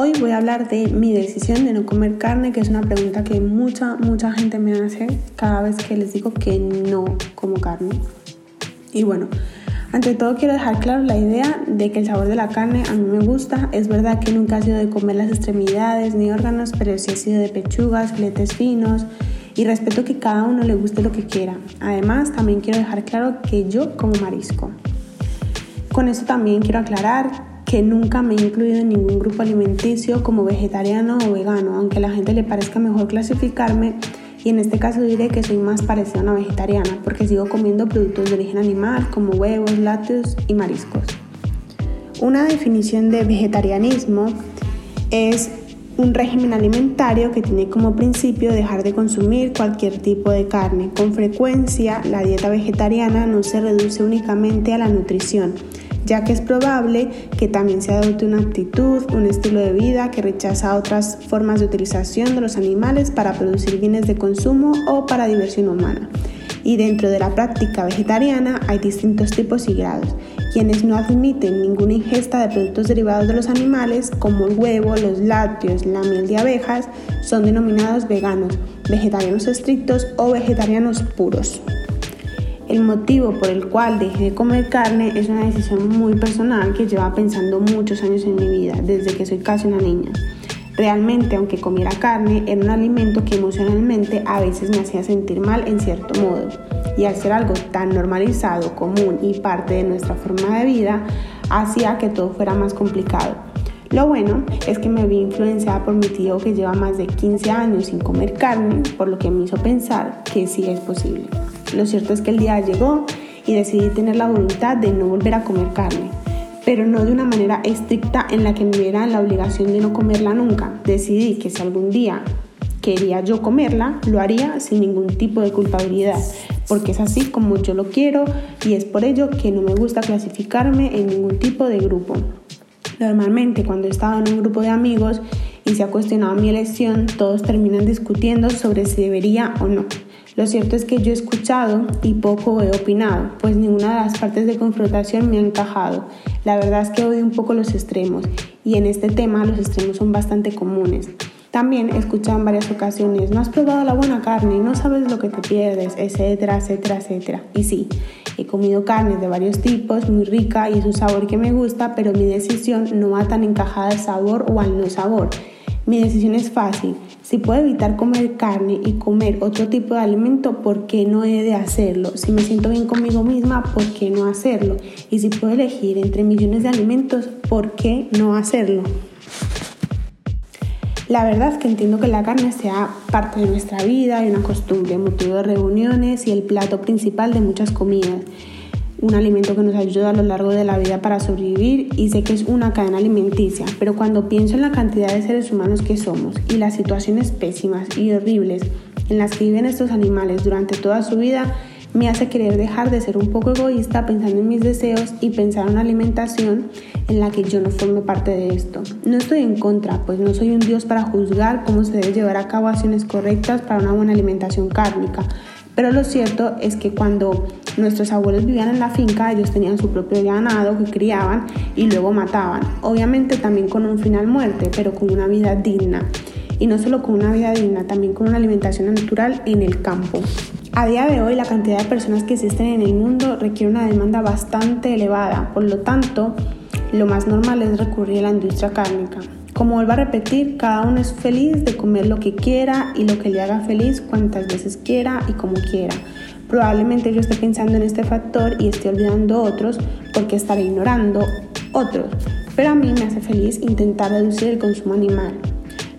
Hoy voy a hablar de mi decisión de no comer carne, que es una pregunta que mucha, mucha gente me hace cada vez que les digo que no como carne. Y bueno, ante todo quiero dejar claro la idea de que el sabor de la carne a mí me gusta. Es verdad que nunca ha sido de comer las extremidades ni órganos, pero sí ha sido de pechugas, filetes finos y respeto que cada uno le guste lo que quiera. Además, también quiero dejar claro que yo como marisco. Con esto también quiero aclarar que nunca me he incluido en ningún grupo alimenticio como vegetariano o vegano, aunque a la gente le parezca mejor clasificarme y en este caso diré que soy más parecida a una vegetariana porque sigo comiendo productos de origen animal como huevos, lácteos y mariscos. Una definición de vegetarianismo es un régimen alimentario que tiene como principio dejar de consumir cualquier tipo de carne. Con frecuencia, la dieta vegetariana no se reduce únicamente a la nutrición, ya que es probable que también se adopte una actitud, un estilo de vida que rechaza otras formas de utilización de los animales para producir bienes de consumo o para diversión humana. Y dentro de la práctica vegetariana hay distintos tipos y grados. Quienes no admiten ninguna ingesta de productos derivados de los animales, como el huevo, los lácteos, la miel de abejas, son denominados veganos, vegetarianos estrictos o vegetarianos puros. El motivo por el cual dejé de comer carne es una decisión muy personal que lleva pensando muchos años en mi vida, desde que soy casi una niña. Realmente, aunque comiera carne, era un alimento que emocionalmente a veces me hacía sentir mal en cierto modo. Y al ser algo tan normalizado, común y parte de nuestra forma de vida, hacía que todo fuera más complicado. Lo bueno es que me vi influenciada por mi tío que lleva más de 15 años sin comer carne, por lo que me hizo pensar que sí es posible. Lo cierto es que el día llegó y decidí tener la voluntad de no volver a comer carne, pero no de una manera estricta en la que me viera la obligación de no comerla nunca. Decidí que si algún día quería yo comerla, lo haría sin ningún tipo de culpabilidad, porque es así como yo lo quiero y es por ello que no me gusta clasificarme en ningún tipo de grupo. Normalmente cuando he estado en un grupo de amigos y se ha cuestionado mi elección, todos terminan discutiendo sobre si debería o no. Lo cierto es que yo he escuchado y poco he opinado, pues ninguna de las partes de confrontación me ha encajado. La verdad es que odio un poco los extremos y en este tema los extremos son bastante comunes. También he escuchado en varias ocasiones, no has probado la buena carne, no sabes lo que te pierdes, etcétera, etcétera, etcétera. Y sí, he comido carnes de varios tipos, muy rica y es un sabor que me gusta, pero mi decisión no va tan encajada al sabor o al no sabor. Mi decisión es fácil. Si puedo evitar comer carne y comer otro tipo de alimento, ¿por qué no he de hacerlo? Si me siento bien conmigo misma, ¿por qué no hacerlo? Y si puedo elegir entre millones de alimentos, ¿por qué no hacerlo? La verdad es que entiendo que la carne sea parte de nuestra vida y una costumbre, motivo de reuniones y el plato principal de muchas comidas un alimento que nos ayuda a lo largo de la vida para sobrevivir y sé que es una cadena alimenticia, pero cuando pienso en la cantidad de seres humanos que somos y las situaciones pésimas y horribles en las que viven estos animales durante toda su vida, me hace querer dejar de ser un poco egoísta pensando en mis deseos y pensar en una alimentación en la que yo no forme parte de esto. No estoy en contra, pues no soy un dios para juzgar cómo se debe llevar a cabo acciones correctas para una buena alimentación cárnica, pero lo cierto es que cuando nuestros abuelos vivían en la finca, ellos tenían su propio ganado que criaban y luego mataban. Obviamente también con un final muerte, pero con una vida digna. Y no solo con una vida digna, también con una alimentación natural en el campo. A día de hoy la cantidad de personas que existen en el mundo requiere una demanda bastante elevada, por lo tanto, lo más normal es recurrir a la industria cárnica. Como vuelvo a repetir, cada uno es feliz de comer lo que quiera y lo que le haga feliz cuantas veces quiera y como quiera. Probablemente yo esté pensando en este factor y esté olvidando otros porque estaré ignorando otros. Pero a mí me hace feliz intentar reducir el consumo animal.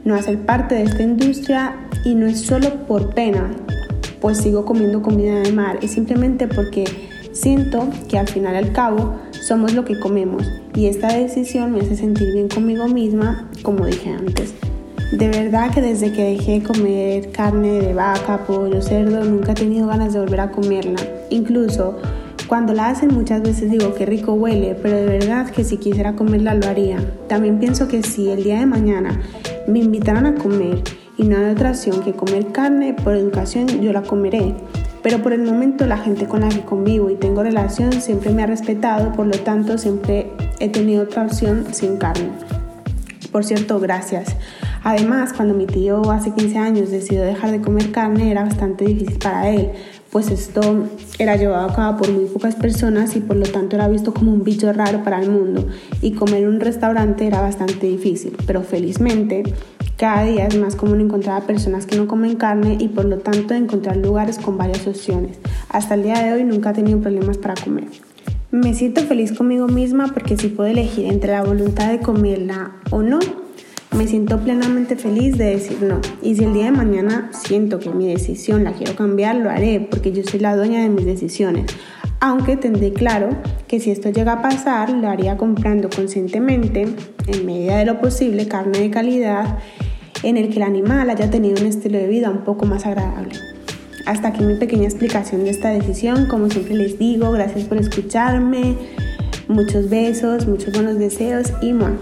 No hacer parte de esta industria y no es solo por pena, pues sigo comiendo comida de mar, es simplemente porque siento que al final y al cabo somos lo que comemos y esta decisión me hace sentir bien conmigo misma, como dije antes. De verdad que desde que dejé de comer carne de vaca, pollo, cerdo, nunca he tenido ganas de volver a comerla. Incluso cuando la hacen muchas veces digo que rico huele, pero de verdad que si quisiera comerla lo haría. También pienso que si el día de mañana me invitaran a comer y no hay otra opción que comer carne, por educación yo la comeré. Pero por el momento la gente con la que convivo y tengo relación siempre me ha respetado, por lo tanto siempre he tenido otra opción sin carne. Por cierto, gracias. Además, cuando mi tío hace 15 años decidió dejar de comer carne, era bastante difícil para él, pues esto era llevado a cabo por muy pocas personas y por lo tanto era visto como un bicho raro para el mundo y comer en un restaurante era bastante difícil, pero felizmente cada día es más común encontrar a personas que no comen carne y por lo tanto encontrar lugares con varias opciones. Hasta el día de hoy nunca he tenido problemas para comer. Me siento feliz conmigo misma porque si puedo elegir entre la voluntad de comerla o no, me siento plenamente feliz de decir no. Y si el día de mañana siento que mi decisión la quiero cambiar, lo haré porque yo soy la dueña de mis decisiones. Aunque tendré claro que si esto llega a pasar, lo haría comprando conscientemente, en medida de lo posible, carne de calidad en el que el animal haya tenido un estilo de vida un poco más agradable. Hasta aquí mi pequeña explicación de esta decisión. Como siempre les digo, gracias por escucharme. Muchos besos, muchos buenos deseos y bueno.